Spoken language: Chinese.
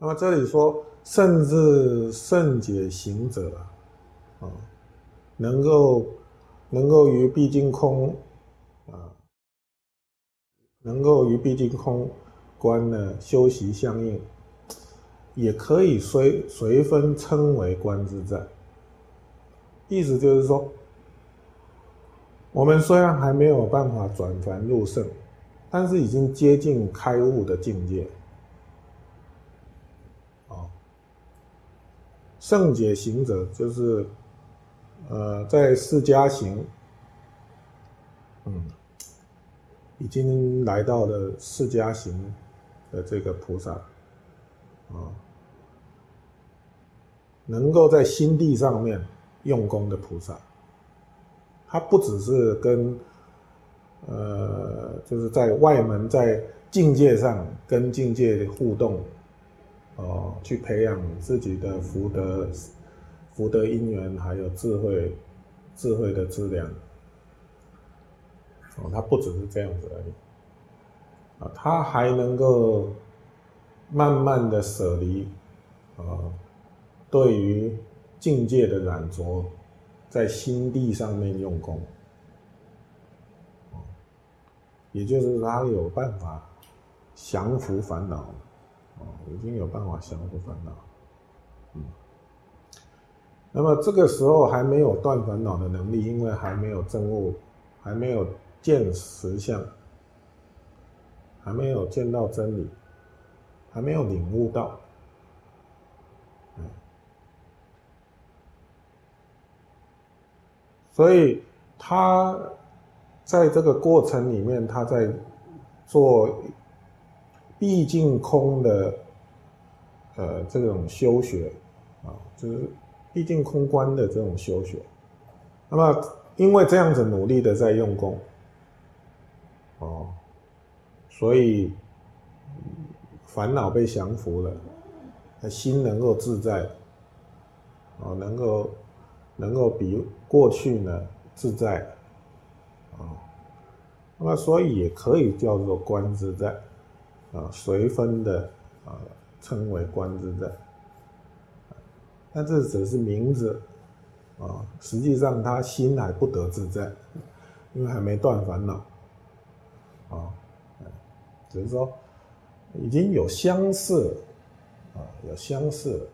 那么这里说，甚至圣解行者啊，能够能够与毕竟空啊，能够与毕竟空观呢修习相应，也可以随随分称为观自在。意思就是说。我们虽然还没有办法转凡入圣，但是已经接近开悟的境界。圣解行者就是，呃，在释迦行，嗯，已经来到了释迦行的这个菩萨，啊，能够在心地上面用功的菩萨。他不只是跟，呃，就是在外门在境界上跟境界互动，哦，去培养自己的福德、福德因缘，还有智慧、智慧的质量。哦，他不只是这样子而已，啊，他还能够慢慢的舍离，啊，对于境界的染着。在心地上面用功，也就是他有办法降服烦恼，已经有办法降服烦恼，嗯，那么这个时候还没有断烦恼的能力，因为还没有证悟，还没有见实相，还没有见到真理，还没有领悟到。所以他在这个过程里面，他在做毕竟空的呃这种修学啊，就是毕竟空观的这种修学。那么因为这样子努力的在用功，哦，所以烦恼被降服了，心能够自在，哦，能够。能够比过去呢自在，啊，那么所以也可以叫做观自在，啊，随分的啊称为观自在，但这只是名字，啊，实际上他心还不得自在，因为还没断烦恼，啊，只是说已经有相似，啊，有相似。